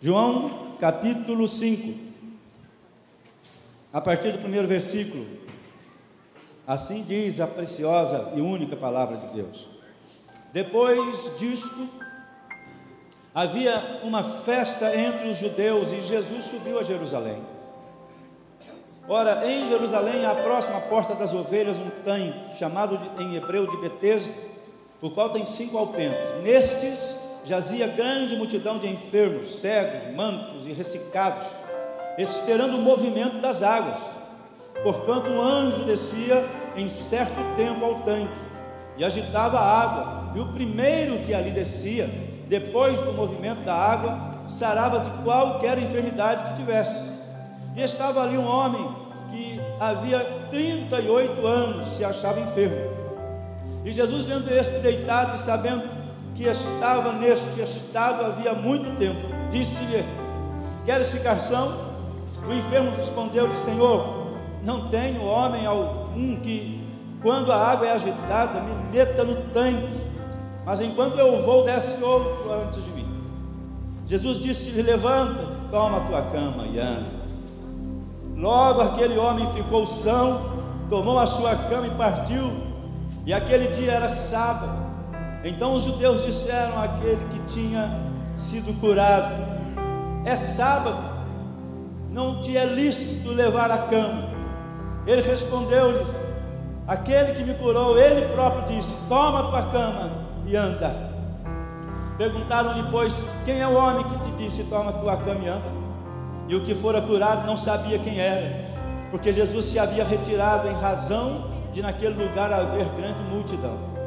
João capítulo 5, a partir do primeiro versículo. Assim diz a preciosa e única palavra de Deus. Depois disto, havia uma festa entre os judeus e Jesus subiu a Jerusalém. Ora, em Jerusalém, à próxima porta das ovelhas, um tanque, chamado em hebreu de Betesda, o qual tem cinco alpendres. Nestes jazia grande multidão de enfermos, cegos, mancos e ressecados, esperando o movimento das águas. Porquanto um anjo descia em certo tempo ao tanque e agitava a água, e o primeiro que ali descia, depois do movimento da água, sarava de qualquer enfermidade que tivesse. E estava ali um homem que havia 38 anos se achava enfermo. E Jesus, vendo este deitado e sabendo que estava neste estado havia muito tempo, disse-lhe: Queres ficar são? O enfermo respondeu-lhe: Senhor, não tenho homem algum que, quando a água é agitada, me meta no tanque, mas enquanto eu vou, desce outro antes de mim. Jesus disse-lhe: Levanta, toma a tua cama e anda. Logo aquele homem ficou são, tomou a sua cama e partiu. E aquele dia era sábado. Então os judeus disseram àquele que tinha sido curado: É sábado, não te é lícito levar a cama. Ele respondeu-lhe: Aquele que me curou, ele próprio disse: Toma tua cama e anda. Perguntaram-lhe, pois, quem é o homem que te disse: Toma tua cama e anda? E o que fora curado não sabia quem era, porque Jesus se havia retirado em razão de naquele lugar haver grande multidão.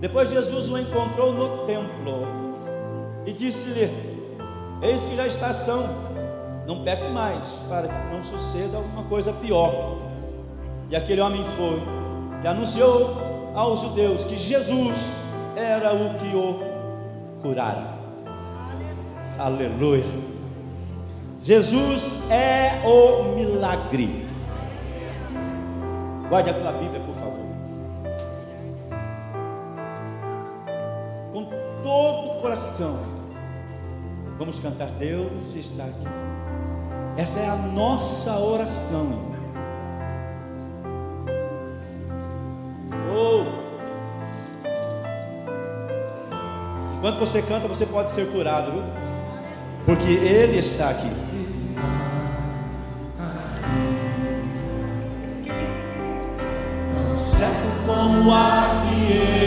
Depois Jesus o encontrou no templo e disse-lhe: Eis que já está são, não peques mais, para que não suceda alguma coisa pior. E aquele homem foi e anunciou aos judeus que Jesus era o que o curara. Aleluia. Jesus é o milagre. Guarde a tua Bíblia, todo o coração, vamos cantar: Deus está aqui. Essa é a nossa oração. Oh. Enquanto você canta, você pode ser curado, viu? Porque Ele está aqui. certo como a que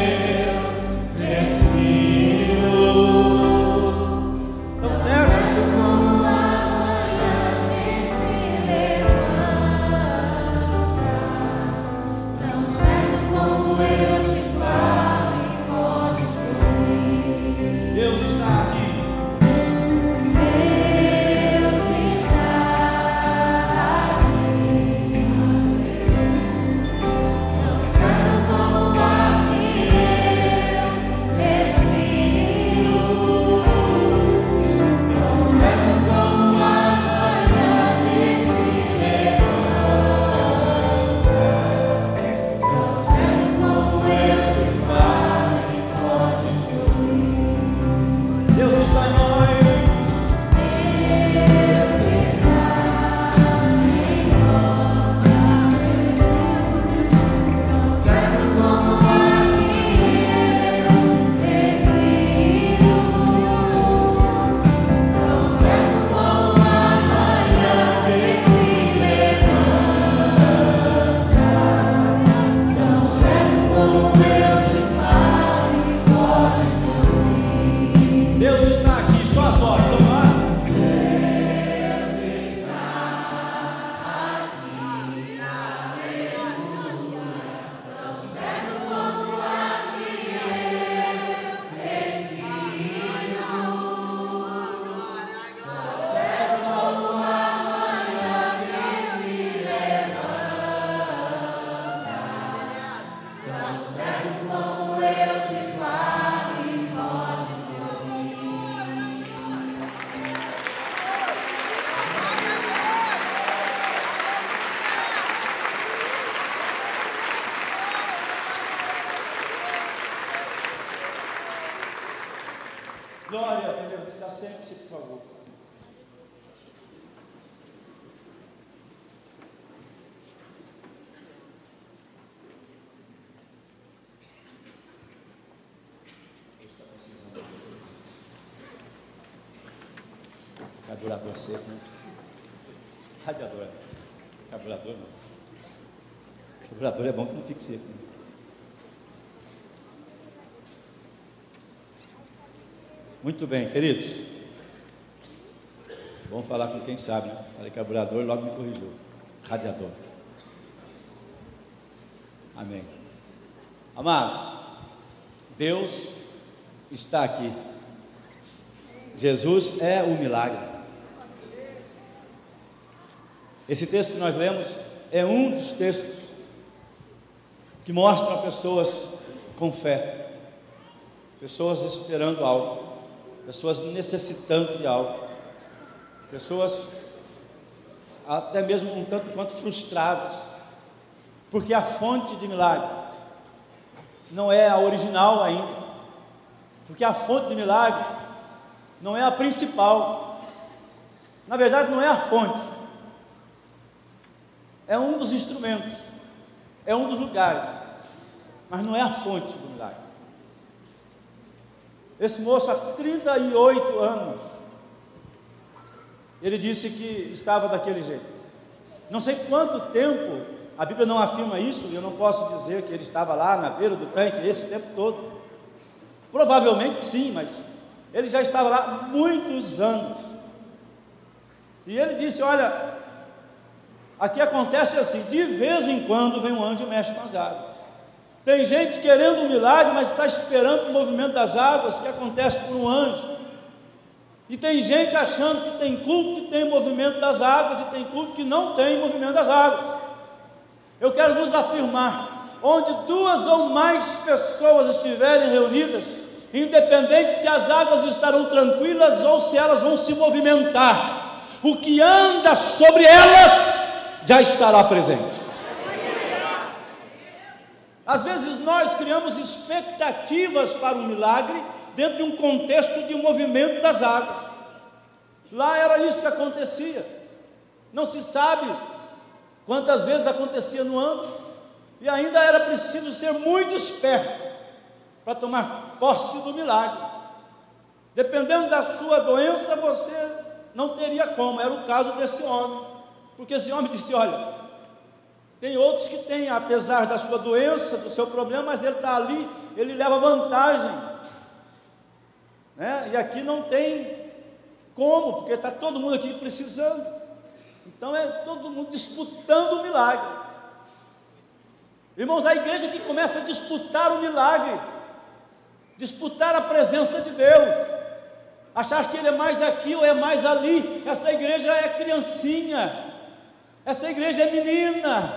seco, né? Radiador. Carburador não. Carburador é bom que não fique seco. Né? Muito bem, queridos. Vamos falar com quem sabe. Né? Falei carburador, logo me corrigiu. Radiador. Amém. Amados, Deus está aqui. Jesus é o milagre. Esse texto que nós lemos é um dos textos que mostram pessoas com fé, pessoas esperando algo, pessoas necessitando de algo, pessoas até mesmo um tanto quanto frustradas, porque a fonte de milagre não é a original ainda, porque a fonte de milagre não é a principal, na verdade não é a fonte, é um dos instrumentos, é um dos lugares, mas não é a fonte do milagre. Esse moço, há 38 anos, ele disse que estava daquele jeito. Não sei quanto tempo, a Bíblia não afirma isso, e eu não posso dizer que ele estava lá na beira do tanque esse tempo todo. Provavelmente sim, mas ele já estava lá muitos anos. E ele disse: Olha, aqui acontece assim, de vez em quando vem um anjo e mexe com as águas. Tem gente querendo um milagre, mas está esperando o movimento das águas que acontece por um anjo. E tem gente achando que tem culto que tem movimento das águas e tem culto que não tem movimento das águas. Eu quero vos afirmar: onde duas ou mais pessoas estiverem reunidas, independente se as águas estarão tranquilas ou se elas vão se movimentar, o que anda sobre elas já estará presente. Às vezes nós criamos expectativas para o milagre dentro de um contexto de um movimento das águas. Lá era isso que acontecia. Não se sabe quantas vezes acontecia no ano, e ainda era preciso ser muito esperto para tomar posse do milagre. Dependendo da sua doença, você não teria como, era o caso desse homem, porque esse homem disse: Olha, tem outros que têm, apesar da sua doença, do seu problema, mas ele está ali, ele leva vantagem. Né? E aqui não tem como, porque está todo mundo aqui precisando. Então é todo mundo disputando o milagre. Irmãos, a igreja que começa a disputar o milagre, disputar a presença de Deus, achar que Ele é mais aqui ou é mais ali, essa igreja é criancinha, essa igreja é menina,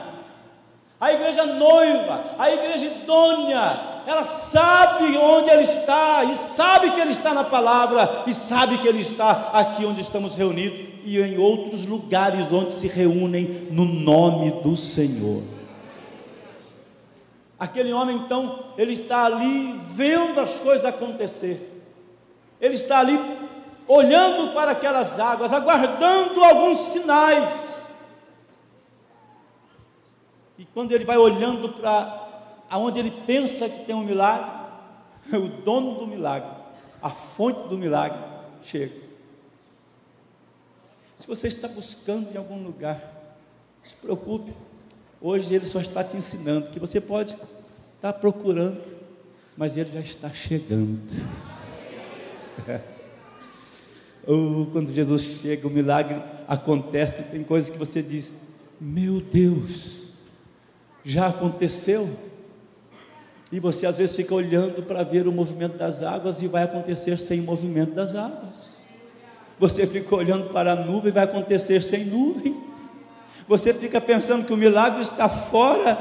a igreja noiva, a igreja idônea, ela sabe onde ele está, e sabe que ele está na palavra, e sabe que ele está aqui onde estamos reunidos, e em outros lugares onde se reúnem no nome do Senhor. Aquele homem então, ele está ali vendo as coisas acontecer, ele está ali olhando para aquelas águas, aguardando alguns sinais, e quando ele vai olhando para aonde ele pensa que tem um milagre, o dono do milagre, a fonte do milagre, chega. Se você está buscando em algum lugar, se preocupe. Hoje ele só está te ensinando que você pode estar procurando, mas ele já está chegando. oh, quando Jesus chega, o milagre acontece, tem coisas que você diz: Meu Deus, já aconteceu. E você às vezes fica olhando para ver o movimento das águas e vai acontecer sem movimento das águas. Você fica olhando para a nuvem e vai acontecer sem nuvem. Você fica pensando que o milagre está fora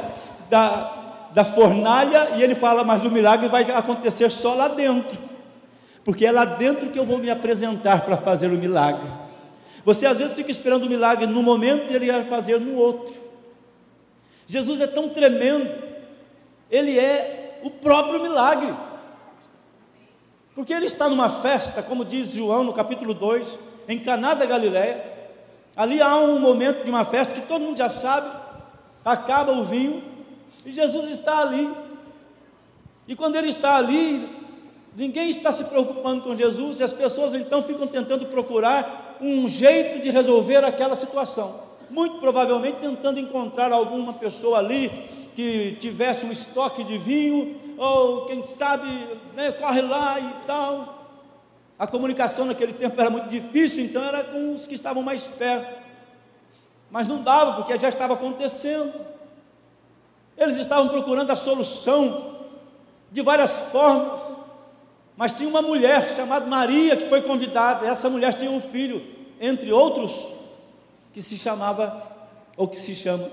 da, da fornalha e ele fala, mas o milagre vai acontecer só lá dentro. Porque é lá dentro que eu vou me apresentar para fazer o milagre. Você às vezes fica esperando o milagre num momento e ele vai fazer no outro. Jesus é tão tremendo, ele é o próprio milagre. Porque ele está numa festa, como diz João no capítulo 2, em Caná da Galiléia. Ali há um momento de uma festa que todo mundo já sabe, acaba o vinho e Jesus está ali. E quando ele está ali, Ninguém está se preocupando com Jesus e as pessoas então ficam tentando procurar um jeito de resolver aquela situação. Muito provavelmente tentando encontrar alguma pessoa ali que tivesse um estoque de vinho, ou quem sabe, né, corre lá e tal. A comunicação naquele tempo era muito difícil, então era com os que estavam mais perto. Mas não dava, porque já estava acontecendo. Eles estavam procurando a solução de várias formas. Mas tinha uma mulher chamada Maria que foi convidada. Essa mulher tinha um filho, entre outros, que se chamava, ou que se chama,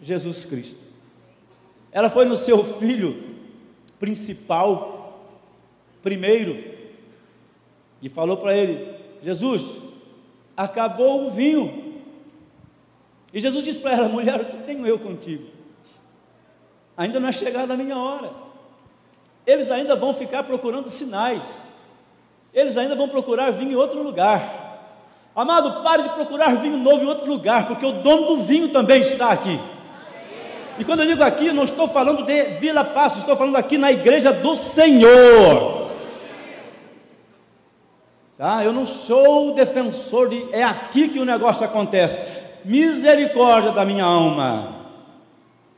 Jesus Cristo. Ela foi no seu filho principal, primeiro, e falou para ele: Jesus, acabou o vinho. E Jesus disse para ela: mulher, o que tenho eu contigo? Ainda não é chegada a minha hora eles ainda vão ficar procurando sinais, eles ainda vão procurar vinho em outro lugar. Amado, pare de procurar vinho novo em outro lugar, porque o dono do vinho também está aqui. E quando eu digo aqui, não estou falando de Vila Passo, estou falando aqui na igreja do Senhor. Tá? Eu não sou defensor de é aqui que o negócio acontece. Misericórdia da minha alma.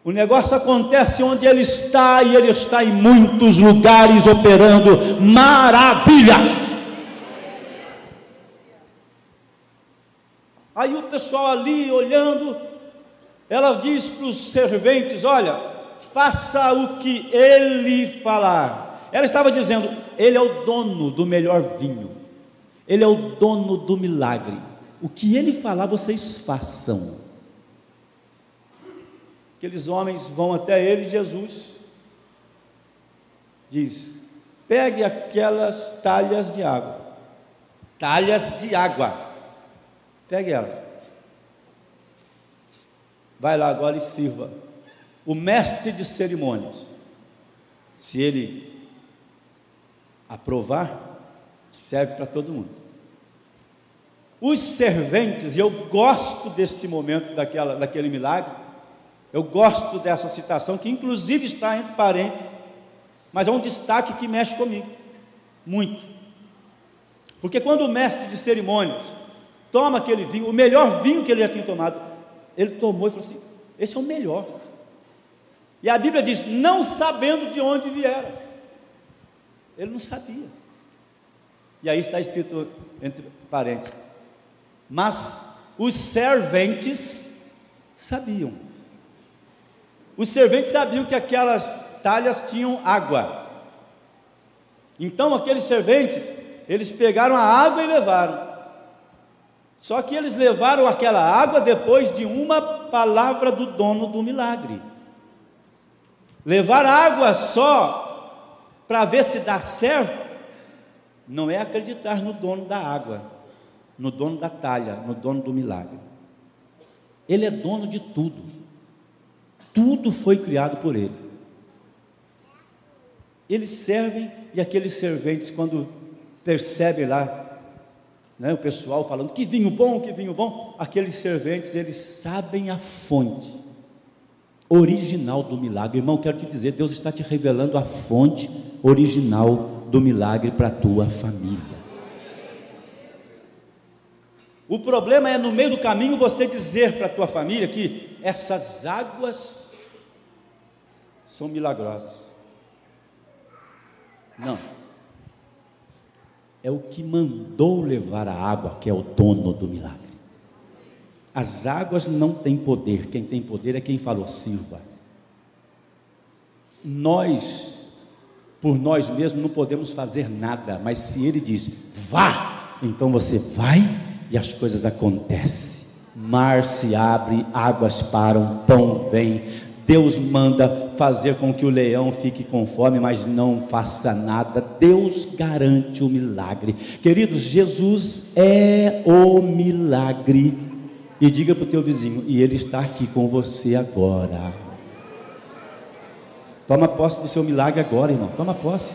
O negócio acontece onde ele está e ele está em muitos lugares operando maravilhas. Aí o pessoal ali olhando, ela diz para os serventes: Olha, faça o que ele falar. Ela estava dizendo: Ele é o dono do melhor vinho, ele é o dono do milagre. O que ele falar, vocês façam. Aqueles homens vão até ele, Jesus diz: pegue aquelas talhas de água, talhas de água, pegue elas. Vai lá agora e sirva. O mestre de cerimônias, se ele aprovar, serve para todo mundo. Os serventes, e eu gosto desse momento daquela, daquele milagre, eu gosto dessa citação, que inclusive está entre parênteses, mas é um destaque que mexe comigo, muito. Porque quando o mestre de cerimônias toma aquele vinho, o melhor vinho que ele já tinha tomado, ele tomou e falou assim: esse é o melhor. E a Bíblia diz: não sabendo de onde viera. Ele não sabia. E aí está escrito entre parênteses: mas os serventes sabiam. Os serventes sabiam que aquelas talhas tinham água. Então aqueles serventes, eles pegaram a água e levaram. Só que eles levaram aquela água depois de uma palavra do dono do milagre. Levar água só para ver se dá certo, não é acreditar no dono da água, no dono da talha, no dono do milagre. Ele é dono de tudo. Tudo foi criado por Ele. Eles servem e aqueles serventes, quando percebem lá, né, o pessoal falando que vinho bom, que vinho bom, aqueles serventes, eles sabem a fonte original do milagre. Irmão, quero te dizer, Deus está te revelando a fonte original do milagre para a tua família. O problema é no meio do caminho você dizer para a tua família que essas águas são milagrosas. Não. É o que mandou levar a água, que é o dono do milagre. As águas não têm poder, quem tem poder é quem falou, sirva. Nós, por nós mesmos, não podemos fazer nada, mas se Ele diz, vá, então você vai e as coisas acontecem. Mar se abre, águas param, pão vem, Deus manda fazer com que o leão fique com fome, mas não faça nada. Deus garante o milagre. Queridos, Jesus é o milagre. E diga para o teu vizinho, e ele está aqui com você agora. Toma posse do seu milagre agora, irmão. Toma posse.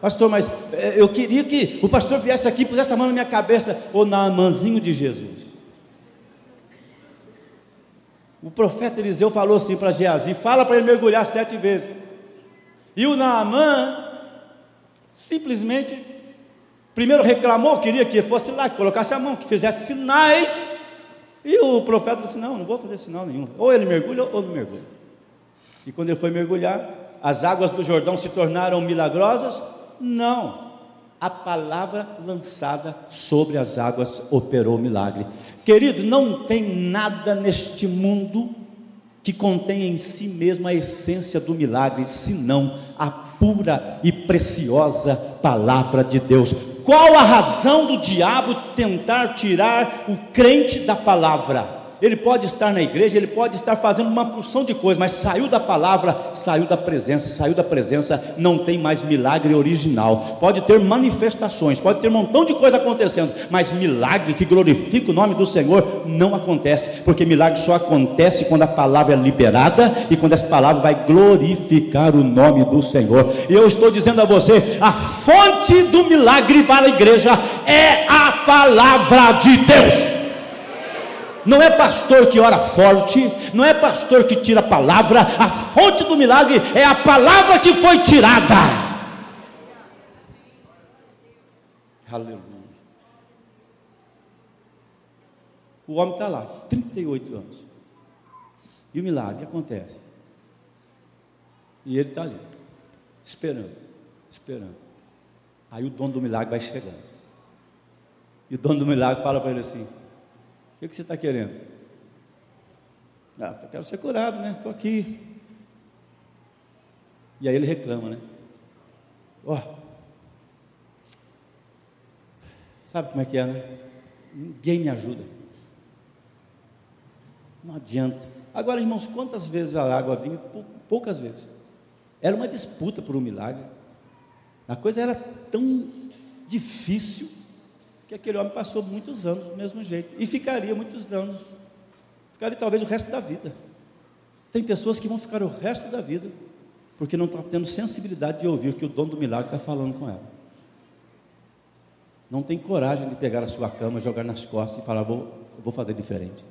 Pastor, mas eh, eu queria que o pastor viesse aqui, pusesse a mão na minha cabeça, ou na mãozinho de Jesus. O profeta Eliseu falou assim para Geazi: fala para ele mergulhar sete vezes. E o Naamã Simplesmente, primeiro reclamou, queria que fosse lá, que colocasse a mão, que fizesse sinais. E o profeta disse: Não, não vou fazer sinal nenhum. Ou ele mergulha ou não mergulha. E quando ele foi mergulhar, as águas do Jordão se tornaram milagrosas? Não. A palavra lançada sobre as águas operou milagre. Querido, não tem nada neste mundo que contém em si mesmo a essência do milagre, senão a pura e preciosa palavra de Deus. Qual a razão do diabo tentar tirar o crente da palavra? Ele pode estar na igreja, ele pode estar fazendo uma porção de coisas, mas saiu da palavra, saiu da presença, saiu da presença, não tem mais milagre original. Pode ter manifestações, pode ter um montão de coisa acontecendo, mas milagre que glorifica o nome do Senhor não acontece, porque milagre só acontece quando a palavra é liberada e quando essa palavra vai glorificar o nome do Senhor. E eu estou dizendo a você, a fonte do milagre para a igreja é a palavra de Deus. Não é pastor que ora forte, não é pastor que tira a palavra, a fonte do milagre é a palavra que foi tirada. Aleluia. O homem está lá, 38 anos. E o milagre acontece. E ele está ali, esperando, esperando. Aí o dono do milagre vai chegando. E o dono do milagre fala para ele assim: o que, você está querendo? Ah, eu quero ser curado, né? Estou aqui. E aí ele reclama, né? Ó, oh, sabe como é que é, né? Ninguém me ajuda. Não adianta. Agora, irmãos, quantas vezes a água vinha? Poucas vezes. Era uma disputa por um milagre. A coisa era tão difícil que aquele homem passou muitos anos do mesmo jeito e ficaria muitos anos, ficaria talvez o resto da vida. Tem pessoas que vão ficar o resto da vida porque não estão tendo sensibilidade de ouvir o que o dono do milagre está falando com ela. Não tem coragem de pegar a sua cama, jogar nas costas e falar: vou, vou fazer diferente.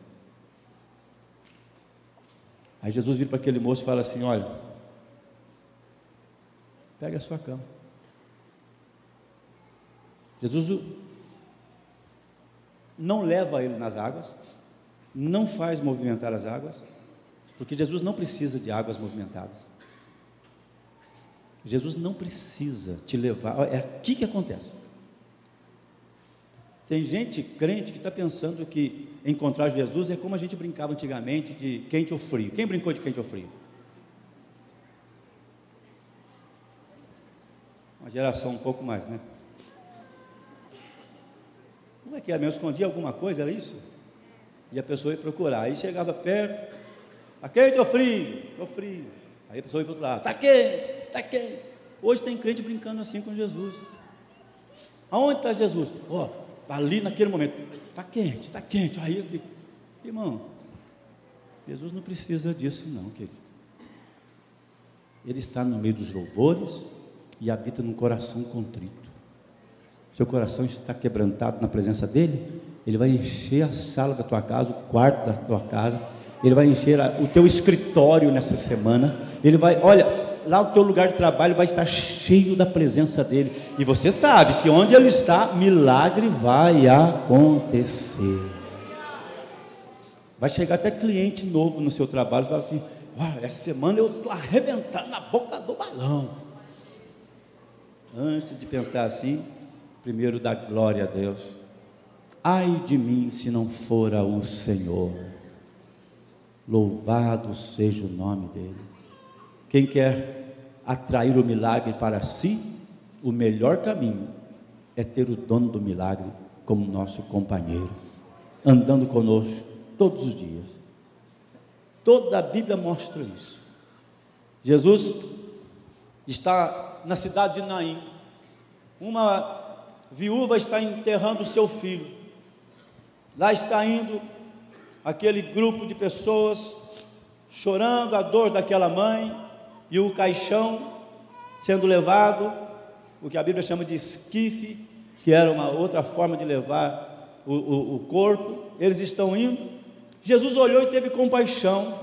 Aí Jesus vira para aquele moço e fala assim: Olha, pega a sua cama. Jesus não leva ele nas águas, não faz movimentar as águas, porque Jesus não precisa de águas movimentadas. Jesus não precisa te levar, é aqui que acontece. Tem gente crente que está pensando que encontrar Jesus é como a gente brincava antigamente de quente ou frio. Quem brincou de quente ou frio? Uma geração um pouco mais, né? Como é que era? Eu escondia alguma coisa, era isso? E a pessoa ia procurar. Aí chegava perto, está quente ou frio? Estou frio. Aí a pessoa ia para o outro lado, está quente, está quente. Hoje tem crente brincando assim com Jesus. Aonde está Jesus? Ó, oh, ali naquele momento, está quente, está quente. Aí eu digo, irmão, Jesus não precisa disso não, querido. Ele está no meio dos louvores e habita num coração contrito seu coração está quebrantado na presença dele, ele vai encher a sala da tua casa, o quarto da tua casa, ele vai encher o teu escritório nessa semana, ele vai, olha, lá o teu lugar de trabalho vai estar cheio da presença dele, e você sabe que onde ele está, milagre vai acontecer. Vai chegar até cliente novo no seu trabalho, você fala assim, essa semana eu estou arrebentando na boca do balão. Antes de pensar assim, primeiro dá glória a Deus. Ai de mim se não fora o Senhor. Louvado seja o nome dele. Quem quer atrair o milagre para si, o melhor caminho é ter o dono do milagre como nosso companheiro, andando conosco todos os dias. Toda a Bíblia mostra isso. Jesus está na cidade de Naim. Uma viúva está enterrando seu filho. Lá está indo aquele grupo de pessoas chorando a dor daquela mãe e o caixão sendo levado, o que a Bíblia chama de esquife, que era uma outra forma de levar o, o, o corpo. Eles estão indo. Jesus olhou e teve compaixão.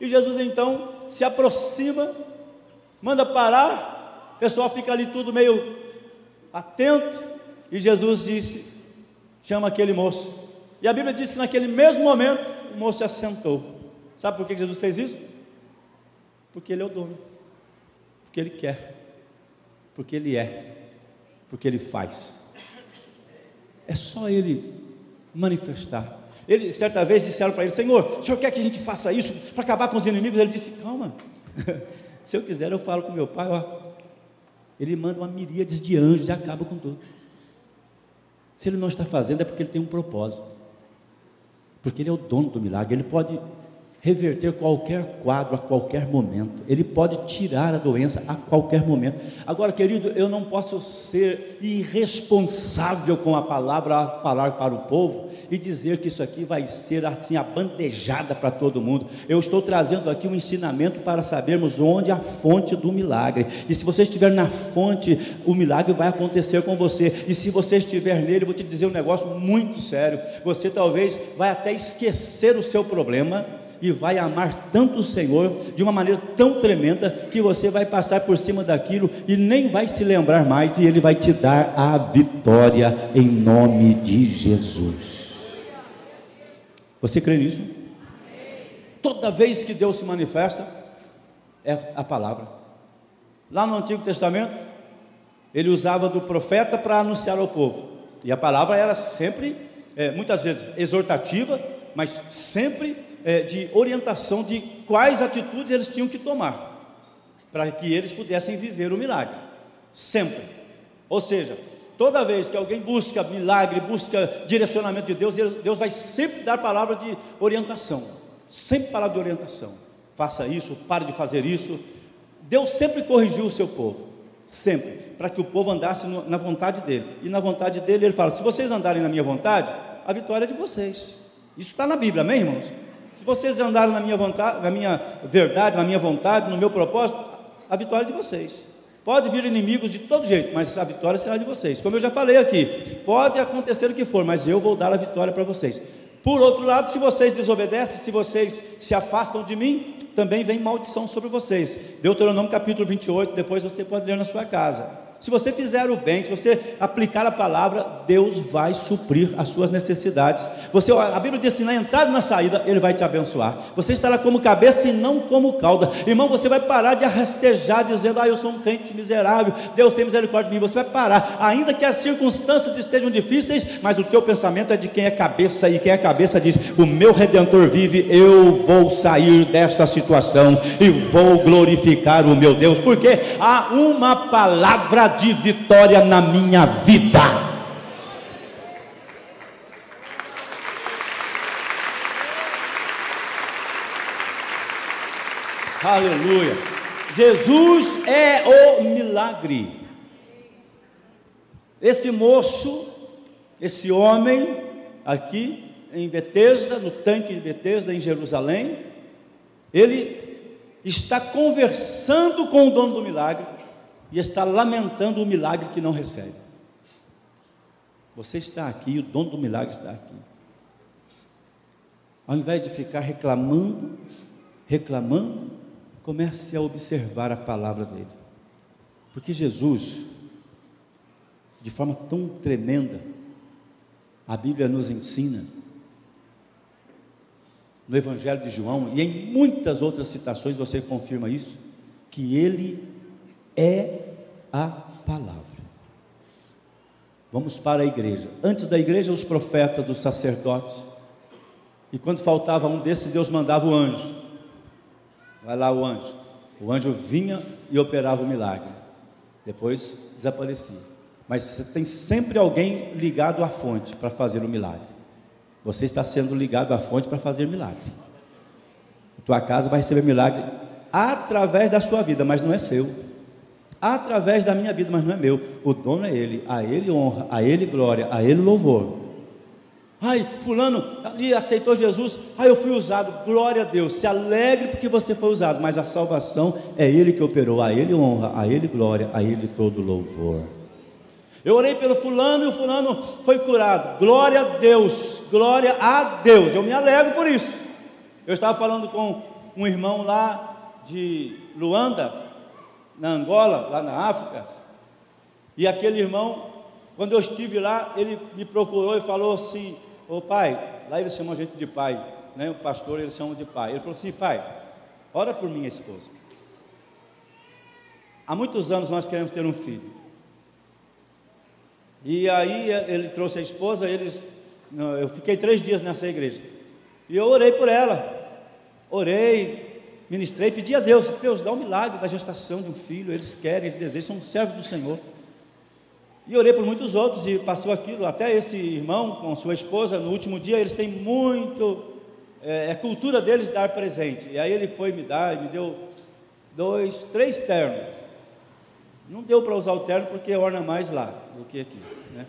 E Jesus então se aproxima, manda parar pessoal fica ali tudo meio atento, e Jesus disse: chama aquele moço. E a Bíblia diz que naquele mesmo momento o moço se assentou. Sabe por que Jesus fez isso? Porque Ele é o dono, porque Ele quer, porque Ele é, porque Ele faz. É só Ele manifestar. Ele, certa vez, disseram para ele: Senhor, o senhor quer que a gente faça isso para acabar com os inimigos? Ele disse: Calma, se eu quiser, eu falo com meu pai. Ó, ele manda uma miríade de anjos e acaba com tudo. Se ele não está fazendo, é porque ele tem um propósito. Porque ele é o dono do milagre. Ele pode reverter qualquer quadro a qualquer momento. Ele pode tirar a doença a qualquer momento. Agora, querido, eu não posso ser irresponsável com a palavra a falar para o povo e dizer que isso aqui vai ser assim abandejada para todo mundo. Eu estou trazendo aqui um ensinamento para sabermos onde a fonte do milagre. E se você estiver na fonte, o milagre vai acontecer com você. E se você estiver nele, vou te dizer um negócio muito sério. Você talvez vai até esquecer o seu problema e vai amar tanto o Senhor de uma maneira tão tremenda que você vai passar por cima daquilo e nem vai se lembrar mais e ele vai te dar a vitória em nome de Jesus. Você crê nisso? Toda vez que Deus se manifesta é a palavra. Lá no Antigo Testamento, ele usava do profeta para anunciar ao povo. E a palavra era sempre, é, muitas vezes, exortativa, mas sempre é, de orientação de quais atitudes eles tinham que tomar para que eles pudessem viver o milagre. Sempre. Ou seja, toda vez que alguém busca milagre, busca direcionamento de Deus, Deus vai sempre dar palavra de orientação. Sempre palavra de orientação. Faça isso, pare de fazer isso. Deus sempre corrigiu o seu povo. Sempre. Para que o povo andasse na vontade dele. E na vontade dele, ele fala: se vocês andarem na minha vontade, a vitória é de vocês. Isso está na Bíblia, amém, irmãos? Se vocês andarem na minha vontade, na minha verdade, na minha vontade, no meu propósito, a vitória é de vocês. Pode vir inimigos de todo jeito, mas a vitória será de vocês. Como eu já falei aqui, pode acontecer o que for, mas eu vou dar a vitória para vocês. Por outro lado, se vocês desobedecem, se vocês se afastam de mim, também vem maldição sobre vocês. Deuteronômio capítulo 28, depois você pode ler na sua casa. Se você fizer o bem, se você aplicar a palavra, Deus vai suprir as suas necessidades. Você, a Bíblia diz assim: na entrada e na saída, Ele vai te abençoar. Você estará como cabeça e não como cauda. Irmão, você vai parar de arrastejar, dizendo: Ah, eu sou um crente miserável, Deus tem misericórdia de mim. Você vai parar, ainda que as circunstâncias estejam difíceis, mas o teu pensamento é de quem é cabeça, e quem é cabeça diz: O meu redentor vive, eu vou sair desta situação e vou glorificar o meu Deus, porque há uma palavra de vitória na minha vida. Aleluia. Jesus é o milagre. Esse moço, esse homem aqui em Betesda, no tanque de Betesda em Jerusalém, ele está conversando com o dono do milagre e está lamentando o milagre que não recebe. Você está aqui, o dono do milagre está aqui. Ao invés de ficar reclamando, reclamando, comece a observar a palavra dele. Porque Jesus, de forma tão tremenda, a Bíblia nos ensina, no Evangelho de João e em muitas outras citações você confirma isso, que ele é a palavra. Vamos para a igreja. Antes da igreja, os profetas, os sacerdotes. E quando faltava um desses, Deus mandava o anjo. Vai lá o anjo. O anjo vinha e operava o milagre. Depois desaparecia. Mas você tem sempre alguém ligado à fonte para fazer o milagre. Você está sendo ligado à fonte para fazer milagre. A tua casa vai receber milagre através da sua vida, mas não é seu através da minha vida, mas não é meu. O dono é Ele, a Ele honra, a Ele glória, a Ele louvor. Ai, fulano ali aceitou Jesus, ai eu fui usado, glória a Deus, se alegre porque você foi usado, mas a salvação é Ele que operou, a Ele honra, a Ele glória, a Ele todo louvor. Eu orei pelo fulano e o fulano foi curado, glória a Deus, glória a Deus, eu me alegro por isso. Eu estava falando com um irmão lá de Luanda, na Angola, lá na África, e aquele irmão, quando eu estive lá, ele me procurou e falou assim: Ô pai, lá eles chamam a gente de pai, né? o pastor eles chamam de pai. Ele falou assim: pai, ora por minha esposa. Há muitos anos nós queremos ter um filho. E aí ele trouxe a esposa, eles, eu fiquei três dias nessa igreja. E eu orei por ela. Orei, ministrei, pedi a Deus, Deus, dá um milagre da gestação de um filho, eles querem, eles desejam, são servos do Senhor. E orei por muitos outros e passou aquilo, até esse irmão com sua esposa, no último dia, eles têm muito, é, é cultura deles dar presente. E aí ele foi me dar, e me deu dois, três ternos. Não deu para usar o terno porque orna mais lá do que aqui, né?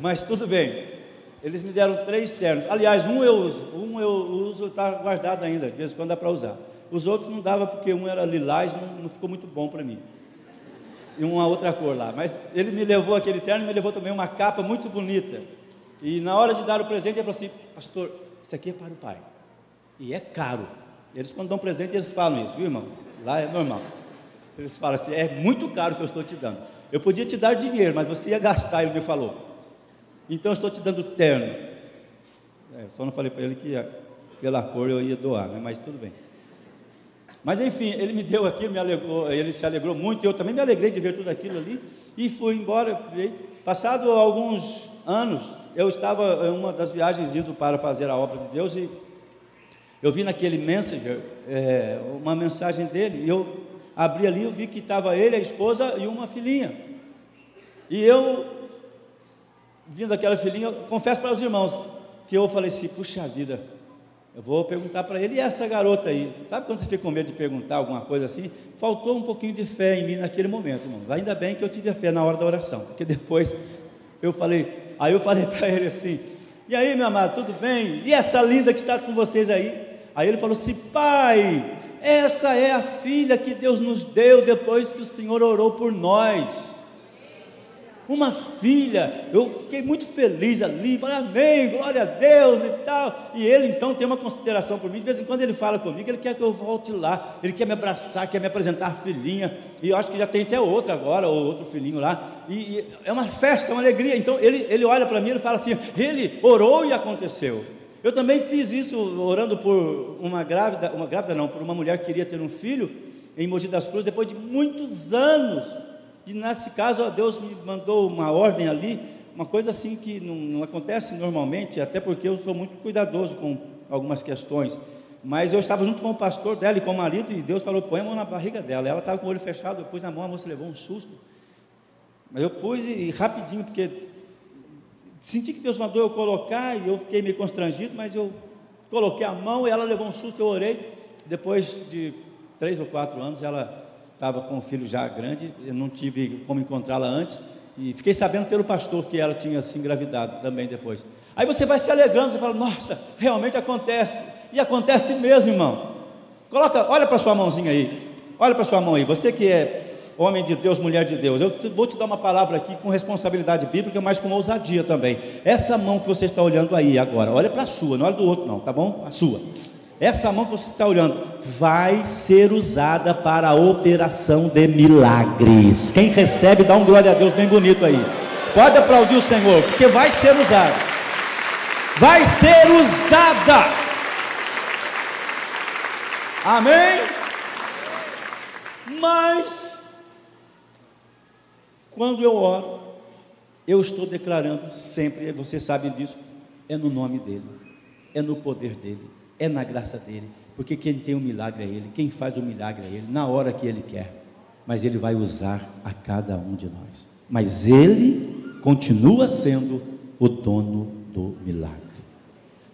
Mas tudo bem. Eles me deram três ternos. Aliás, um eu uso, um eu uso, está guardado ainda, de vez em quando dá para usar. Os outros não dava porque um era lilás, não, não ficou muito bom para mim. E uma outra cor lá. Mas ele me levou aquele terno e me levou também uma capa muito bonita. E na hora de dar o presente, ele falou assim: Pastor, isso aqui é para o pai. E é caro. Eles, quando dão presente, eles falam isso, viu, irmão? Lá é normal. Eles falam assim: é muito caro que eu estou te dando. Eu podia te dar dinheiro, mas você ia gastar, ele me falou. Então eu estou te dando terno. É, só não falei para ele que pela cor eu ia doar, né? mas tudo bem. Mas enfim, ele me deu aquilo, me alegrou, ele se alegrou muito, eu também me alegrei de ver tudo aquilo ali, e fui embora. Passado alguns anos, eu estava em uma das viagens indo para fazer a obra de Deus, e eu vi naquele Messenger é, uma mensagem dele, e eu abri ali, eu vi que estava ele, a esposa e uma filhinha. E eu, vindo aquela filhinha, confesso para os irmãos, que eu falei assim, puxa vida, eu vou perguntar para ele, e essa garota aí? Sabe quando você fica com medo de perguntar alguma coisa assim? Faltou um pouquinho de fé em mim naquele momento, irmão. Ainda bem que eu tive a fé na hora da oração, porque depois eu falei, aí eu falei para ele assim, e aí meu amado, tudo bem? E essa linda que está com vocês aí? Aí ele falou assim, pai, essa é a filha que Deus nos deu depois que o Senhor orou por nós. Uma filha, eu fiquei muito feliz ali, falei amém, glória a Deus e tal. E ele então tem uma consideração por mim, de vez em quando ele fala comigo, ele quer que eu volte lá, ele quer me abraçar, quer me apresentar a filhinha, e eu acho que já tem até outra agora, ou outro filhinho lá, e, e é uma festa, é uma alegria. Então ele, ele olha para mim e fala assim: ele orou e aconteceu. Eu também fiz isso orando por uma grávida, uma grávida não, por uma mulher que queria ter um filho em Mogi das Cruzes, depois de muitos anos. E nesse caso, Deus me mandou uma ordem ali, uma coisa assim que não, não acontece normalmente, até porque eu sou muito cuidadoso com algumas questões. Mas eu estava junto com o pastor dela e com o marido, e Deus falou: põe a mão na barriga dela. Ela estava com o olho fechado, eu pus na mão, a moça levou um susto. Mas eu pus e, e rapidinho, porque Senti que Deus mandou eu colocar e eu fiquei meio constrangido, mas eu coloquei a mão e ela levou um susto, eu orei. Depois de três ou quatro anos, ela estava com o filho já grande, eu não tive como encontrá-la antes, e fiquei sabendo pelo pastor que ela tinha se engravidado também depois. Aí você vai se alegrando, você fala, nossa, realmente acontece, e acontece mesmo, irmão. Coloca, olha para sua mãozinha aí, olha para sua mão aí, você que é homem de Deus, mulher de Deus. Eu vou te dar uma palavra aqui com responsabilidade bíblica, mas com ousadia também. Essa mão que você está olhando aí agora, olha para a sua, não olha do outro, não, tá bom? A sua. Essa mão que você está olhando vai ser usada para a operação de milagres. Quem recebe, dá um glória a Deus bem bonito aí. Pode aplaudir o Senhor, porque vai ser usada. Vai ser usada. Amém? Mas quando eu oro, eu estou declarando sempre, você sabe disso, é no nome dEle, é no poder dEle, é na graça dEle, porque quem tem o um milagre é Ele, quem faz o milagre é Ele, na hora que Ele quer, mas Ele vai usar a cada um de nós, mas Ele continua sendo o dono do milagre.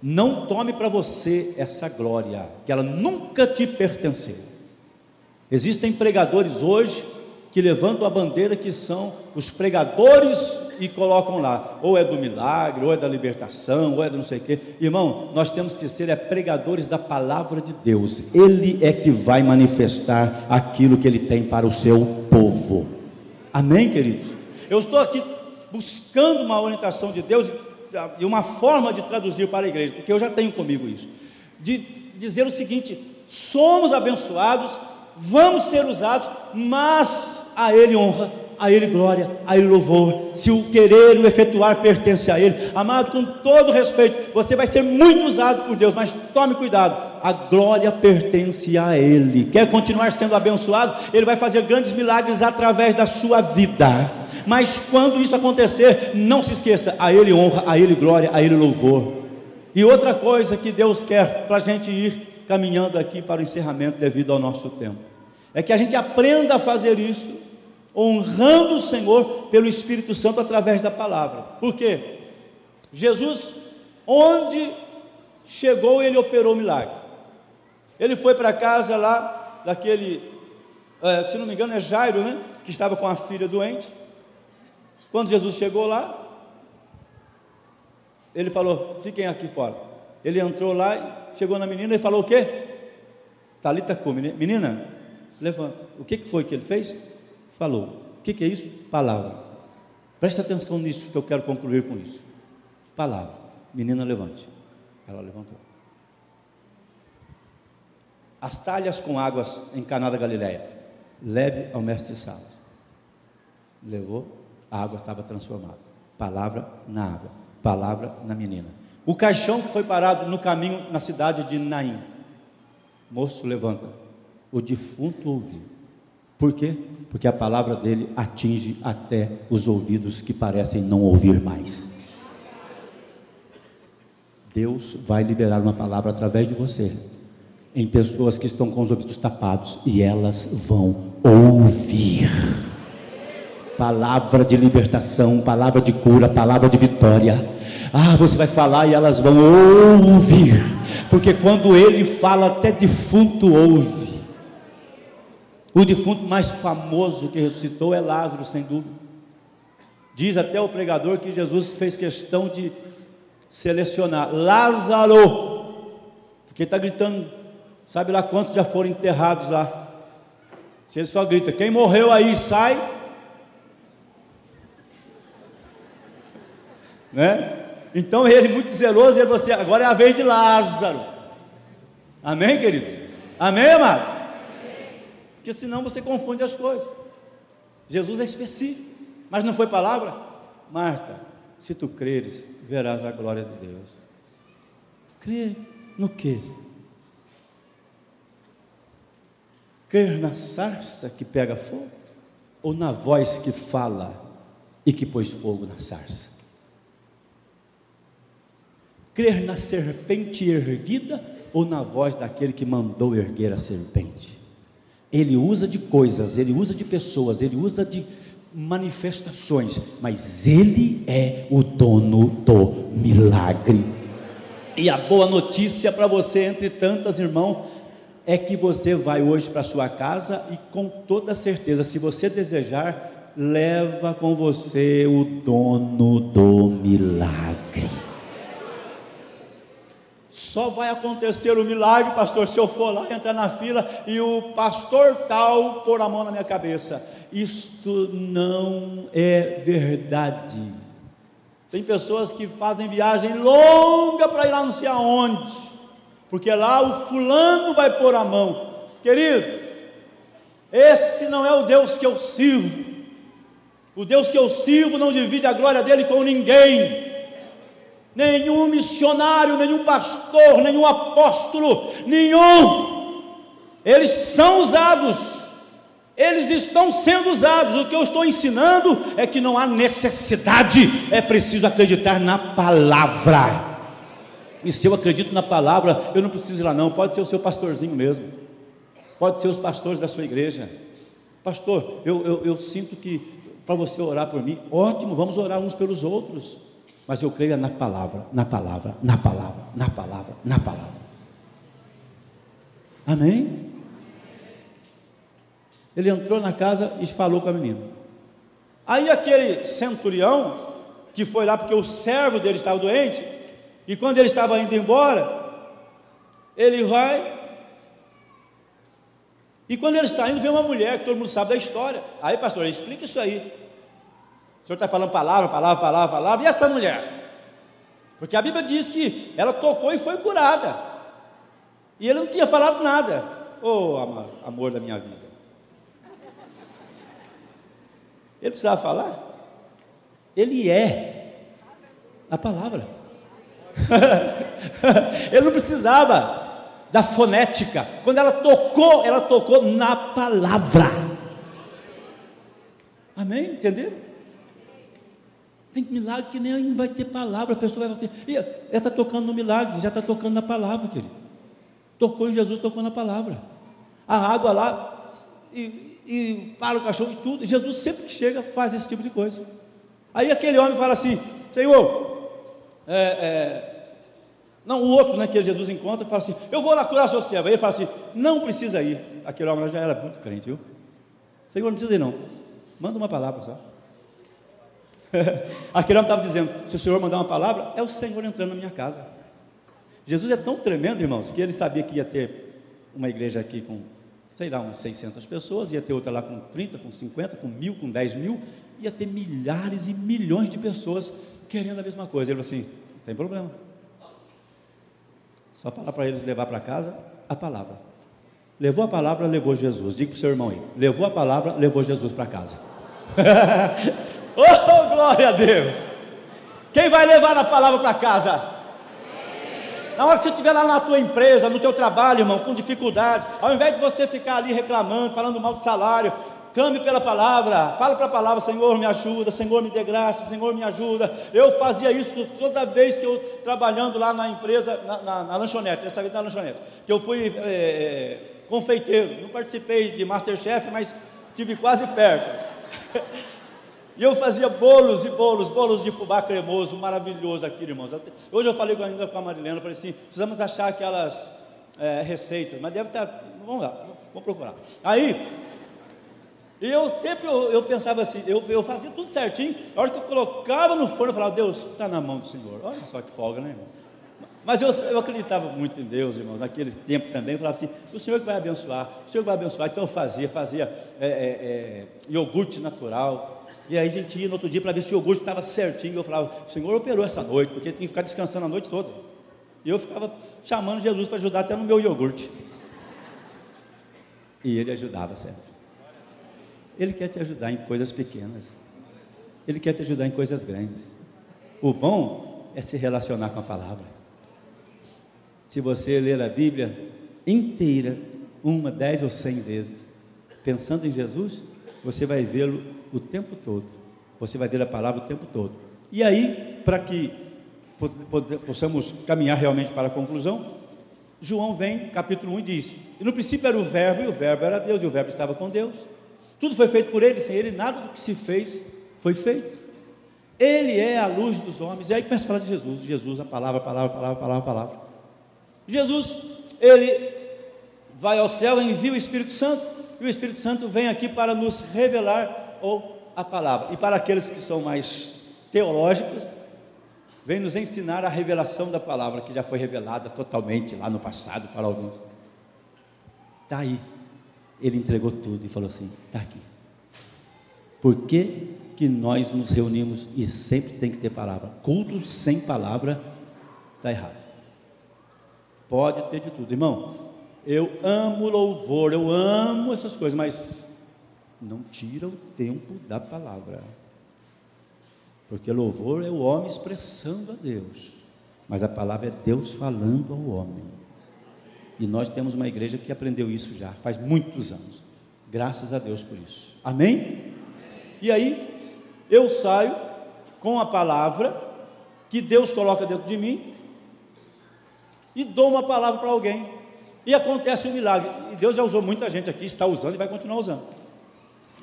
Não tome para você essa glória, que ela nunca te pertenceu. Existem pregadores hoje que levantam a bandeira que são os pregadores e colocam lá, ou é do milagre, ou é da libertação, ou é do não sei o quê. Irmão, nós temos que ser é, pregadores da palavra de Deus. Ele é que vai manifestar aquilo que ele tem para o seu povo. Amém, queridos? Eu estou aqui buscando uma orientação de Deus e uma forma de traduzir para a igreja, porque eu já tenho comigo isso. De dizer o seguinte: somos abençoados vamos ser usados, mas a Ele honra, a Ele glória, a Ele louvor. Se o querer e o efetuar pertence a Ele, amado, com todo respeito, você vai ser muito usado por Deus, mas tome cuidado, a glória pertence a Ele. Quer continuar sendo abençoado? Ele vai fazer grandes milagres através da sua vida. Mas quando isso acontecer, não se esqueça: a Ele honra, a Ele glória, a Ele louvor. E outra coisa que Deus quer para a gente ir caminhando aqui para o encerramento devido ao nosso tempo, é que a gente aprenda a fazer isso, honrando o Senhor pelo Espírito Santo através da palavra. Por quê? Jesus, onde chegou, ele operou o milagre. Ele foi para casa lá daquele, é, se não me engano, é Jairo, né? Que estava com a filha doente. Quando Jesus chegou lá, ele falou: Fiquem aqui fora. Ele entrou lá, chegou na menina e falou: O quê? Talita come, menina, levanta. O que foi que ele fez? Falou. O que, é isso? Palavra. Presta atenção nisso que eu quero concluir com isso. Palavra. Menina, levante. Ela levantou. As talhas com águas em Caná da Galileia. Leve ao mestre Salas. Levou, a água estava transformada. Palavra na água, palavra na menina. O caixão que foi parado no caminho na cidade de Naim. Moço, levanta. O defunto ouviu. Por quê? Porque a palavra dele atinge até os ouvidos que parecem não ouvir mais. Deus vai liberar uma palavra através de você em pessoas que estão com os ouvidos tapados e elas vão ouvir palavra de libertação, palavra de cura, palavra de vitória. Ah, você vai falar e elas vão ouvir, porque quando ele fala, até defunto ouve. O defunto mais famoso que ressuscitou é Lázaro, sem dúvida. Diz até o pregador que Jesus fez questão de selecionar Lázaro, porque está gritando, sabe lá quantos já foram enterrados lá. Se ele só grita, quem morreu aí sai, né? Então ele muito zeloso, ele você assim, agora é a vez de Lázaro. Amém, queridos? Amém, amado? Porque senão você confunde as coisas. Jesus é específico, mas não foi palavra? Marta, se tu creres, verás a glória de Deus. Crer no que? Crer na sarça que pega fogo? Ou na voz que fala e que pôs fogo na sarça? crer na serpente erguida ou na voz daquele que mandou erguer a serpente. Ele usa de coisas, ele usa de pessoas, ele usa de manifestações, mas ele é o dono do milagre. E a boa notícia para você, entre tantas, irmão, é que você vai hoje para sua casa e com toda certeza, se você desejar, leva com você o dono do milagre. Só vai acontecer o milagre, pastor, se eu for lá entrar na fila e o pastor tal pôr a mão na minha cabeça. Isto não é verdade. Tem pessoas que fazem viagem longa para ir lá não sei aonde, porque lá o fulano vai pôr a mão. Queridos, esse não é o Deus que eu sirvo. O Deus que eu sirvo não divide a glória dele com ninguém nenhum missionário, nenhum pastor, nenhum apóstolo, nenhum. Eles são usados, eles estão sendo usados. O que eu estou ensinando é que não há necessidade, é preciso acreditar na palavra. E se eu acredito na palavra, eu não preciso ir lá, não. Pode ser o seu pastorzinho mesmo, pode ser os pastores da sua igreja. Pastor, eu, eu, eu sinto que para você orar por mim, ótimo, vamos orar uns pelos outros mas eu creio na palavra, na palavra, na palavra, na palavra, na palavra. Amém? Ele entrou na casa e falou com a menina. Aí aquele centurião, que foi lá porque o servo dele estava doente, e quando ele estava indo embora, ele vai. E quando ele está indo, vê uma mulher que todo mundo sabe da história. Aí, pastor, explica isso aí senhor está falando palavra, palavra, palavra, palavra. E essa mulher? Porque a Bíblia diz que ela tocou e foi curada. E ele não tinha falado nada. Ô oh, amor da minha vida. Ele precisava falar? Ele é a palavra. Ele não precisava da fonética. Quando ela tocou, ela tocou na palavra. Amém? Entenderam? Tem milagre que nem vai ter palavra, a pessoa vai falar assim, ela está tocando no milagre, já está tocando na palavra, querido. Tocou em Jesus, tocou na palavra. A água lá, e, e para o cachorro e tudo. Jesus sempre que chega faz esse tipo de coisa. Aí aquele homem fala assim, Senhor, é, é, não, o outro, né, que Jesus encontra, fala assim: Eu vou lá curar seu servo. Aí ele fala assim: Não precisa ir. Aquele homem já era muito crente, viu? Senhor, não precisa ir, não. Manda uma palavra só. Aquele homem estava dizendo: Se o Senhor mandar uma palavra, é o Senhor entrando na minha casa. Jesus é tão tremendo, irmãos, que ele sabia que ia ter uma igreja aqui com, sei lá, umas 600 pessoas, ia ter outra lá com 30, com 50, com mil, com 10 mil, ia ter milhares e milhões de pessoas querendo a mesma coisa. Ele falou assim: Não tem problema. Só falar para eles levar para casa a palavra. Levou a palavra, levou Jesus. Diga para o seu irmão aí. Levou a palavra, levou Jesus para casa. oh, glória a Deus! Quem vai levar a palavra para casa? Na hora que você estiver lá na tua empresa, no teu trabalho, irmão, com dificuldade, ao invés de você ficar ali reclamando, falando mal de salário, Clame pela palavra, fala para a palavra, Senhor me ajuda, Senhor me dê graça, Senhor me ajuda. Eu fazia isso toda vez que eu trabalhando lá na empresa, na, na, na lanchonete, dessa vez na lanchonete, que eu fui é, confeiteiro, não participei de Masterchef, mas tive quase perto. E eu fazia bolos e bolos, bolos de fubá cremoso, maravilhoso aqui, irmãos. Hoje eu falei ainda com a Marilena, falei assim, precisamos achar aquelas é, receitas, mas deve estar, vamos lá, vamos procurar. Aí, e eu sempre eu, eu pensava assim, eu, eu fazia tudo certinho. A hora que eu colocava no forno, eu falava, Deus, está na mão do Senhor. Olha só que folga, né, irmão? Mas eu, eu acreditava muito em Deus, irmão. Naquele tempo também, eu falava assim, o Senhor que vai abençoar, o Senhor que vai abençoar. Então eu fazia, fazia é, é, é, iogurte natural. E aí a gente ia no outro dia para ver se o iogurte estava certinho. Eu falava, o Senhor operou essa noite, porque tinha que ficar descansando a noite toda. E eu ficava chamando Jesus para ajudar até no meu iogurte. E ele ajudava sempre. Ele quer te ajudar em coisas pequenas. Ele quer te ajudar em coisas grandes. O bom é se relacionar com a palavra. Se você ler a Bíblia inteira, uma, dez ou cem vezes, pensando em Jesus, você vai vê-lo o tempo todo. Você vai ver a palavra o tempo todo. E aí, para que possamos caminhar realmente para a conclusão, João vem, capítulo 1, e diz: E no princípio era o Verbo, e o Verbo era Deus, e o Verbo estava com Deus. Tudo foi feito por ele, sem ele nada do que se fez foi feito. Ele é a luz dos homens. E aí começa a falar de Jesus. Jesus, a palavra, a palavra, a palavra, a palavra, a palavra. Jesus, ele vai ao céu, envia o Espírito Santo, e o Espírito Santo vem aqui para nos revelar ou a palavra. E para aqueles que são mais teológicos, vem nos ensinar a revelação da palavra que já foi revelada totalmente lá no passado para alguns. Está aí ele entregou tudo e falou assim: está aqui. Por que, que nós nos reunimos e sempre tem que ter palavra? Culto sem palavra está errado. Pode ter de tudo, irmão. Eu amo louvor, eu amo essas coisas, mas não tira o tempo da palavra. Porque louvor é o homem expressando a Deus, mas a palavra é Deus falando ao homem. E nós temos uma igreja que aprendeu isso já, faz muitos anos. Graças a Deus por isso. Amém? E aí, eu saio com a palavra que Deus coloca dentro de mim e dou uma palavra para alguém. E acontece um milagre. E Deus já usou muita gente aqui, está usando e vai continuar usando.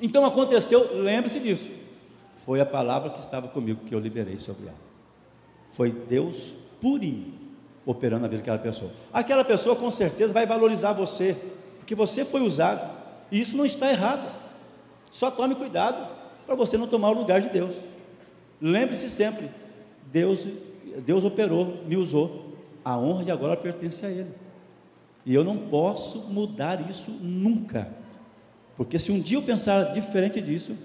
Então aconteceu, lembre-se disso. Foi a palavra que estava comigo que eu liberei sobre ela. Foi Deus purinho operando na vida daquela pessoa. Aquela pessoa com certeza vai valorizar você, porque você foi usado, e isso não está errado. Só tome cuidado para você não tomar o lugar de Deus. Lembre-se sempre, Deus, Deus operou, me usou. A honra de agora pertence a Ele. E eu não posso mudar isso nunca. Porque se um dia eu pensar diferente disso,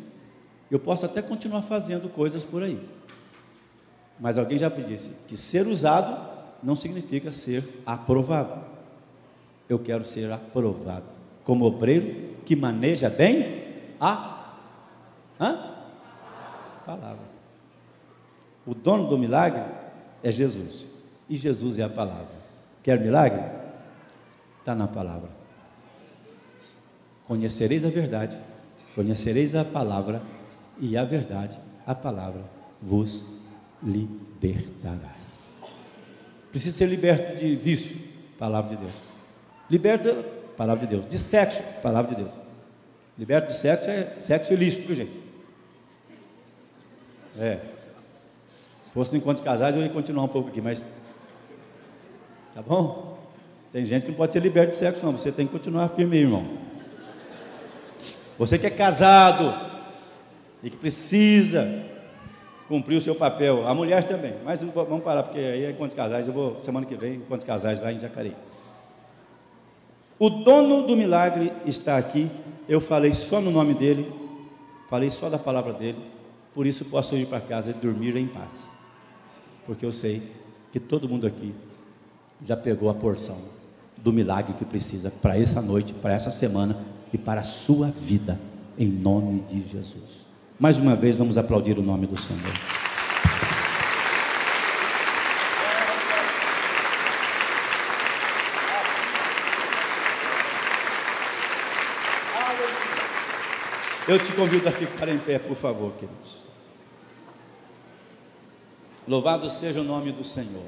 eu posso até continuar fazendo coisas por aí. Mas alguém já disse que ser usado não significa ser aprovado. eu quero ser aprovado como obreiro que maneja bem a Hã? palavra. O dono do milagre é Jesus. E Jesus é a palavra. Quer milagre? Está na palavra. Conhecereis a verdade, conhecereis a palavra, e a verdade, a palavra, vos libertará. Precisa ser liberto de vício, palavra de Deus. Liberto, palavra de Deus. De sexo, palavra de Deus. Liberto de sexo é sexo ilícito, gente? É. Se fosse no encontro de casais, eu ia continuar um pouco aqui, mas. Tá bom? Tem gente que não pode ser liberto de sexo, não. Você tem que continuar firme, irmão. Você que é casado e que precisa cumprir o seu papel, a mulher também. Mas vamos parar, porque aí é de casais. Eu vou semana que vem, de casais lá em Jacareí. O dono do milagre está aqui. Eu falei só no nome dele, falei só da palavra dele. Por isso posso ir para casa e dormir em paz porque eu sei que todo mundo aqui já pegou a porção do milagre que precisa para essa noite, para essa semana e para a sua vida, em nome de Jesus. Mais uma vez, vamos aplaudir o nome do Senhor. Eu te convido a ficar em pé, por favor, queridos. Louvado seja o nome do Senhor.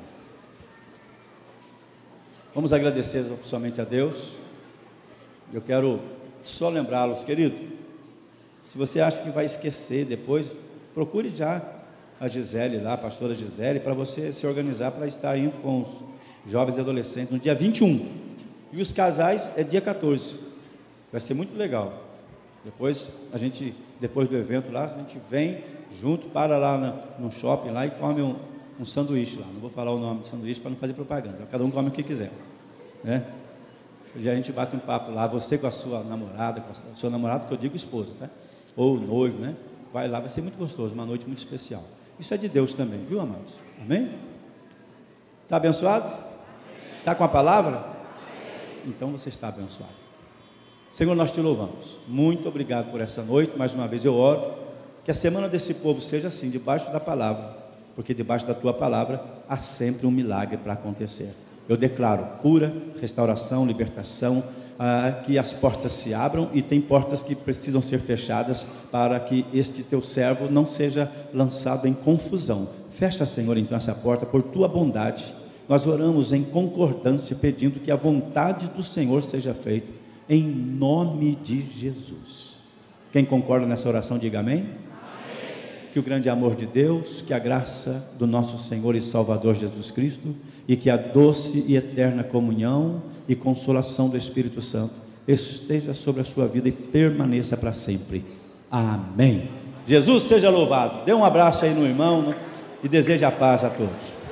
Vamos agradecer somente a Deus. Eu quero só lembrá-los, querido. Se você acha que vai esquecer depois, procure já a Gisele lá, a pastora Gisele, para você se organizar para estar indo com os jovens e adolescentes no dia 21. E os casais é dia 14. Vai ser muito legal. Depois a gente, depois do evento lá, a gente vem junto, para lá no, no shopping lá e come um, um, sanduíche lá. Não vou falar o nome do sanduíche para não fazer propaganda. Cada um come o que quiser. Né? E a gente bate um papo lá, você com a sua namorada, com a sua namorada, que eu digo esposa, tá? Ou noivo, né? Vai lá, vai ser muito gostoso, uma noite muito especial. Isso é de Deus também, viu, amados? Amém? Está abençoado? Está com a palavra? Então você está abençoado. Senhor, nós te louvamos. Muito obrigado por essa noite. Mais uma vez eu oro que a semana desse povo seja assim, debaixo da palavra, porque debaixo da tua palavra há sempre um milagre para acontecer. Eu declaro cura, restauração, libertação, ah, que as portas se abram e tem portas que precisam ser fechadas para que este teu servo não seja lançado em confusão. Fecha, Senhor, então essa porta por tua bondade. Nós oramos em concordância, pedindo que a vontade do Senhor seja feita, em nome de Jesus. Quem concorda nessa oração, diga amém que o grande amor de Deus, que a graça do nosso Senhor e Salvador Jesus Cristo e que a doce e eterna comunhão e consolação do Espírito Santo esteja sobre a sua vida e permaneça para sempre. Amém. Jesus seja louvado. Dê um abraço aí no irmão né? e deseje a paz a todos.